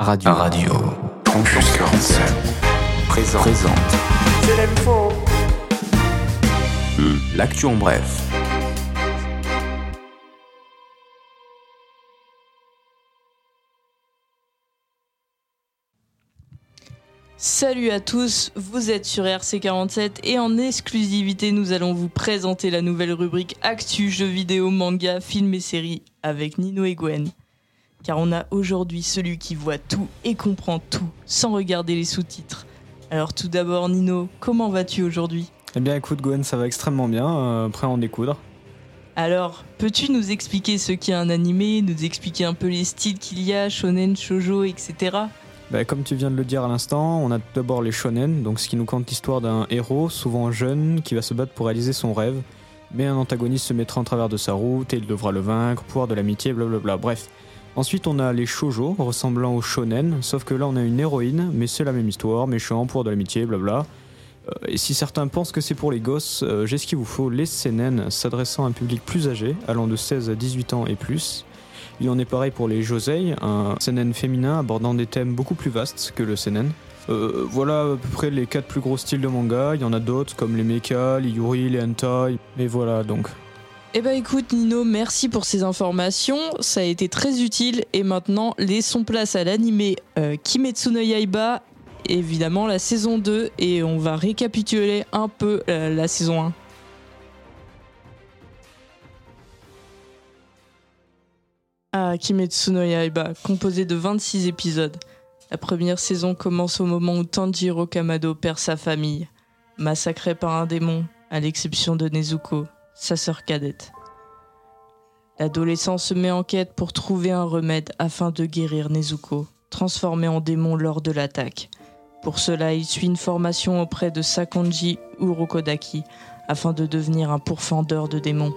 Radio. Radio. Campus 47. Présente. Présente. C'est l'info. L'actu en bref. Salut à tous, vous êtes sur RC47 et en exclusivité nous allons vous présenter la nouvelle rubrique Actu, jeux vidéo, manga, films et séries avec Nino et Gwen. Car on a aujourd'hui celui qui voit tout et comprend tout sans regarder les sous-titres. Alors tout d'abord Nino, comment vas-tu aujourd'hui? Eh bien écoute Gwen, ça va extrêmement bien, euh, prêt à en découdre. Alors, peux-tu nous expliquer ce qu'est un animé, nous expliquer un peu les styles qu'il y a, shonen, shojo, etc. Bah, comme tu viens de le dire à l'instant, on a d'abord les shonen, donc ce qui nous compte l'histoire d'un héros, souvent jeune, qui va se battre pour réaliser son rêve, mais un antagoniste se mettra en travers de sa route et il devra le vaincre, pouvoir de l'amitié, blablabla. Bref. Ensuite, on a les shojo, ressemblant aux shonen, sauf que là on a une héroïne, mais c'est la même histoire, méchant, pouvoir de l'amitié, blabla. Euh, et si certains pensent que c'est pour les gosses, euh, j'ai ce qu'il vous faut, les seinen, s'adressant à un public plus âgé, allant de 16 à 18 ans et plus. Il en est pareil pour les josei, un seinen féminin abordant des thèmes beaucoup plus vastes que le seinen. Euh, voilà à peu près les quatre plus gros styles de manga. Il y en a d'autres comme les mecha, les yuri, les hentai. Mais voilà donc. Eh ben écoute Nino, merci pour ces informations, ça a été très utile. Et maintenant laissons place à l'animé euh, Kimetsu no Yaiba, évidemment la saison 2 et on va récapituler un peu euh, la saison 1. Ah, Kimetsu no Yaiba, composé de 26 épisodes. La première saison commence au moment où Tanjiro Kamado perd sa famille, massacré par un démon, à l'exception de Nezuko, sa sœur cadette. L'adolescent se met en quête pour trouver un remède afin de guérir Nezuko, transformé en démon lors de l'attaque. Pour cela, il suit une formation auprès de Sakonji Urokodaki afin de devenir un pourfendeur de démons.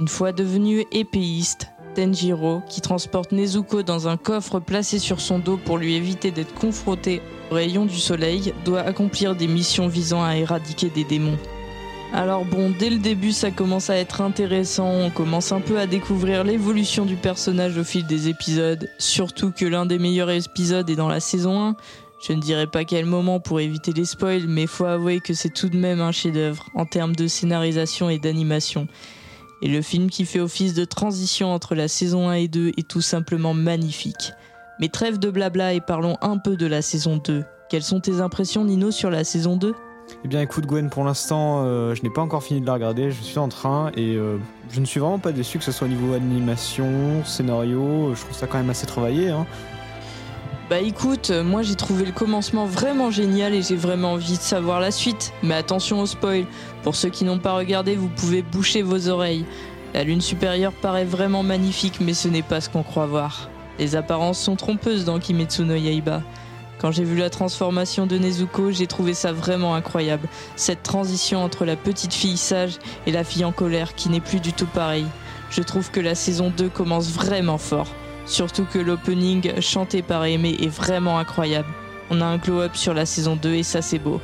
Une fois devenu épéiste, Tenjiro, qui transporte Nezuko dans un coffre placé sur son dos pour lui éviter d'être confronté aux rayons du soleil, doit accomplir des missions visant à éradiquer des démons. Alors bon, dès le début ça commence à être intéressant, on commence un peu à découvrir l'évolution du personnage au fil des épisodes, surtout que l'un des meilleurs épisodes est dans la saison 1. Je ne dirai pas quel moment pour éviter les spoils, mais faut avouer que c'est tout de même un chef-d'œuvre en termes de scénarisation et d'animation. Et le film qui fait office de transition entre la saison 1 et 2 est tout simplement magnifique. Mais trêve de blabla et parlons un peu de la saison 2. Quelles sont tes impressions Nino sur la saison 2 Eh bien écoute Gwen, pour l'instant, euh, je n'ai pas encore fini de la regarder, je suis en train et euh, je ne suis vraiment pas déçu que ce soit au niveau animation, scénario, je trouve ça quand même assez travaillé. Hein. Bah écoute, euh, moi j'ai trouvé le commencement vraiment génial et j'ai vraiment envie de savoir la suite. Mais attention au spoil. Pour ceux qui n'ont pas regardé, vous pouvez boucher vos oreilles. La lune supérieure paraît vraiment magnifique, mais ce n'est pas ce qu'on croit voir. Les apparences sont trompeuses dans Kimetsu no Yaiba. Quand j'ai vu la transformation de Nezuko, j'ai trouvé ça vraiment incroyable. Cette transition entre la petite fille sage et la fille en colère qui n'est plus du tout pareille. Je trouve que la saison 2 commence vraiment fort. Surtout que l'opening chanté par Aimé est vraiment incroyable. On a un glow-up sur la saison 2 et ça c'est beau.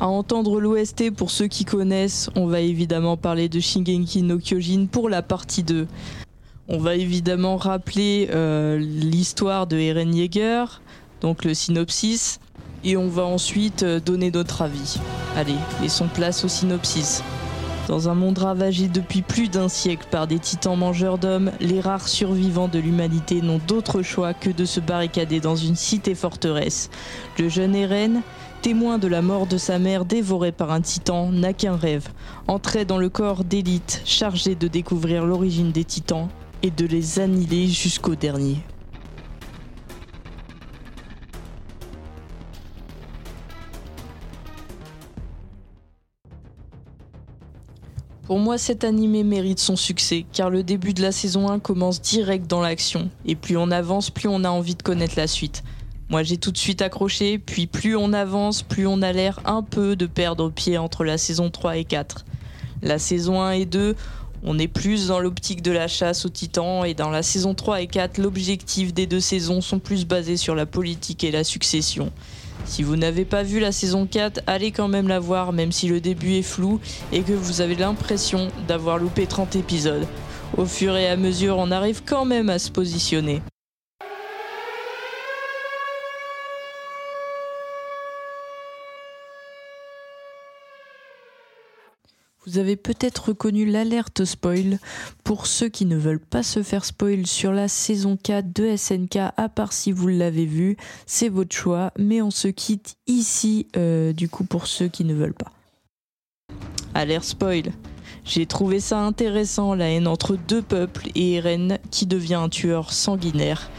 À entendre l'OST, pour ceux qui connaissent, on va évidemment parler de Shingeki no Kyojin pour la partie 2. On va évidemment rappeler euh, l'histoire de Eren Yeager, donc le synopsis, et on va ensuite euh, donner notre avis. Allez, laissons place au synopsis. Dans un monde ravagé depuis plus d'un siècle par des titans mangeurs d'hommes, les rares survivants de l'humanité n'ont d'autre choix que de se barricader dans une cité forteresse. Le jeune Eren, Témoin de la mort de sa mère dévorée par un titan, n'a qu'un rêve, entrer dans le corps d'élite chargé de découvrir l'origine des titans et de les annihiler jusqu'au dernier. Pour moi, cet animé mérite son succès, car le début de la saison 1 commence direct dans l'action, et plus on avance, plus on a envie de connaître la suite. Moi j'ai tout de suite accroché, puis plus on avance, plus on a l'air un peu de perdre pied entre la saison 3 et 4. La saison 1 et 2, on est plus dans l'optique de la chasse aux titans, et dans la saison 3 et 4, l'objectif des deux saisons sont plus basés sur la politique et la succession. Si vous n'avez pas vu la saison 4, allez quand même la voir, même si le début est flou et que vous avez l'impression d'avoir loupé 30 épisodes. Au fur et à mesure, on arrive quand même à se positionner. Vous avez peut-être reconnu l'alerte spoil. Pour ceux qui ne veulent pas se faire spoil sur la saison 4 de SNK, à part si vous l'avez vu, c'est votre choix. Mais on se quitte ici, euh, du coup, pour ceux qui ne veulent pas. Alerte spoil. J'ai trouvé ça intéressant, la haine entre deux peuples et Eren qui devient un tueur sanguinaire.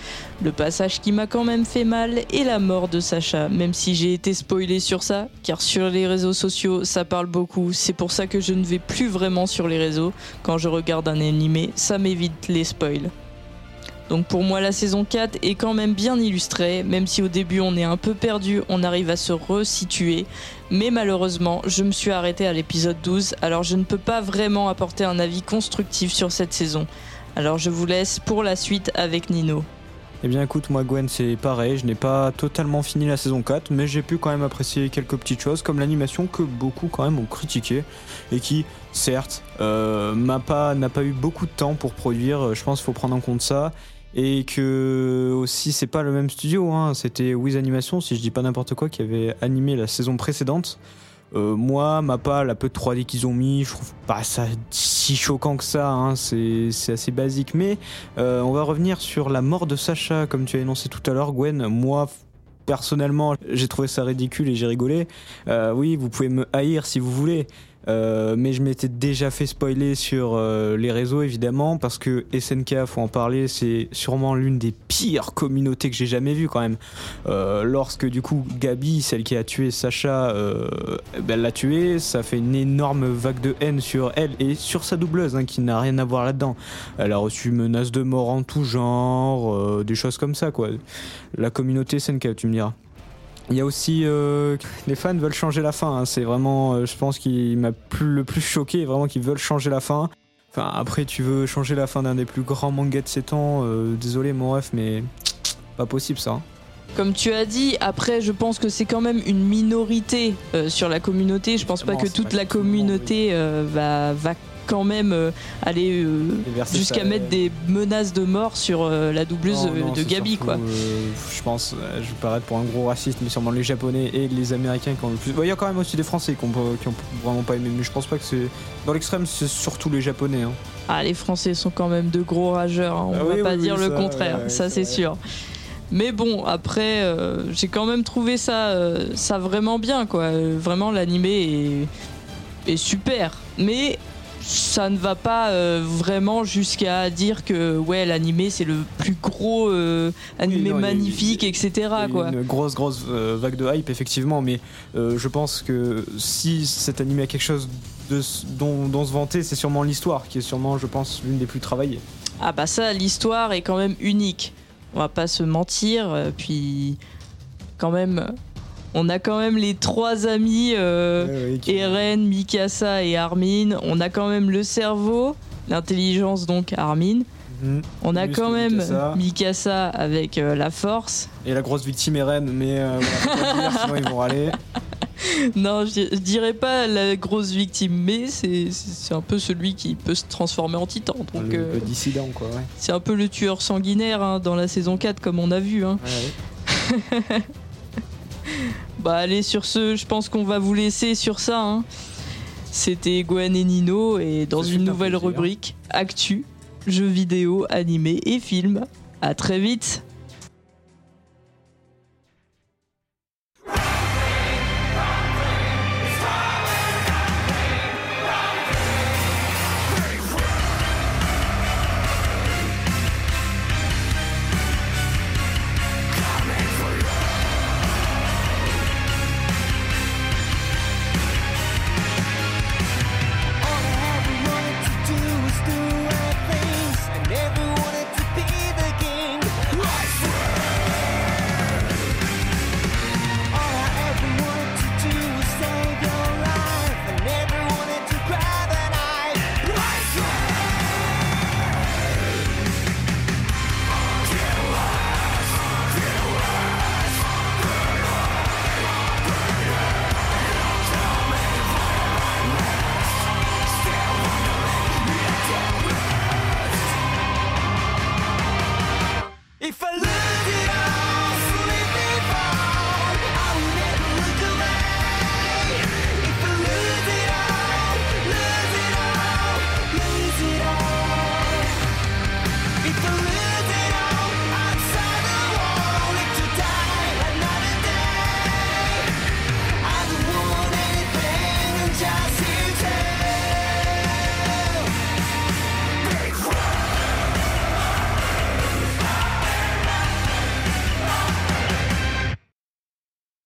Le passage qui m'a quand même fait mal est la mort de Sacha, même si j'ai été spoilé sur ça, car sur les réseaux sociaux ça parle beaucoup, c'est pour ça que je ne vais plus vraiment sur les réseaux. Quand je regarde un animé, ça m'évite les spoils. Donc pour moi la saison 4 est quand même bien illustrée, même si au début on est un peu perdu, on arrive à se resituer. Mais malheureusement, je me suis arrêté à l'épisode 12, alors je ne peux pas vraiment apporter un avis constructif sur cette saison. Alors je vous laisse pour la suite avec Nino. Eh bien écoute, moi Gwen c'est pareil, je n'ai pas totalement fini la saison 4, mais j'ai pu quand même apprécier quelques petites choses comme l'animation que beaucoup quand même ont critiqué et qui, certes, euh, n'a pas, pas eu beaucoup de temps pour produire, je pense qu'il faut prendre en compte ça et que aussi c'est pas le même studio hein. c'était Wiz Animation si je dis pas n'importe quoi qui avait animé la saison précédente euh, moi ma pas la peu de 3D qu'ils ont mis je trouve pas ça si choquant que ça hein. c'est assez basique mais euh, on va revenir sur la mort de Sacha comme tu as énoncé tout à l'heure Gwen moi personnellement j'ai trouvé ça ridicule et j'ai rigolé euh, oui vous pouvez me haïr si vous voulez euh, mais je m'étais déjà fait spoiler sur euh, les réseaux évidemment parce que SNK, faut en parler, c'est sûrement l'une des pires communautés que j'ai jamais vues quand même. Euh, lorsque du coup Gabi, celle qui a tué Sacha, ben, elle l'a tué, ça fait une énorme vague de haine sur elle et sur sa doubleuse hein, qui n'a rien à voir là-dedans. Elle a reçu menaces de mort en tout genre, des choses comme ça quoi. La communauté SNK, tu me diras. Il y a aussi euh, les fans veulent changer la fin. Hein. C'est vraiment, euh, je pense, qui m'a le plus choqué, vraiment qu'ils veulent changer la fin. Enfin, après, tu veux changer la fin d'un des plus grands mangas de ces temps. Euh, désolé, mon ref, mais pas possible ça. Hein. Comme tu as dit, après, je pense que c'est quand même une minorité sur la communauté. Je pense pas que toute la communauté va, va quand même euh, aller euh, jusqu'à mettre des menaces de mort sur euh, la doubleuse de Gabi quoi. je pense, je vais paraître pour un gros raciste, mais sûrement les Japonais et les Américains qui ont le plus. Il y a quand même aussi des Français qui ont, vraiment pas aimé, mais je pense pas que c'est. Dans l'extrême, c'est surtout les Japonais. Hein. Ah, les Français sont quand même de gros rageurs, hein. on ah va pas dire le contraire, ça c'est sûr. Mais bon, après, j'ai quand même trouvé ça, ça vraiment bien, quoi. Vraiment, l'animé est, est super. Mais ça ne va pas euh, vraiment jusqu'à dire que ouais l'animé c'est le plus gros euh, animé magnifique etc quoi. Une grosse grosse euh, vague de hype effectivement mais je pense que si cet animé a quelque chose de, dont, dont se vanter c'est sûrement l'histoire qui est sûrement je pense l'une des plus travaillées. Ah bah ça l'histoire est quand même unique on va pas se mentir puis quand même on a quand même les trois amis, euh, Eren, Mikasa et Armin. On a quand même le cerveau, l'intelligence donc Armin. Mhm. On a quand même Mikasa, avec euh, la force. Et la grosse victime Eren, mais euh, sinon ils vont râler. non, je, dirais pas la grosse victime, mais c'est un peu celui qui peut se transformer en titan. Donc, le, euh, dissident, quoi. C'est un peu le tueur sanguinaire hein, dans la saison 4, comme on a vu. Hein. Bah allez sur ce, je pense qu'on va vous laisser sur ça. Hein. C'était Gwen et Nino et dans une nouvelle rubrique Actu, jeux vidéo, animés et films. À très vite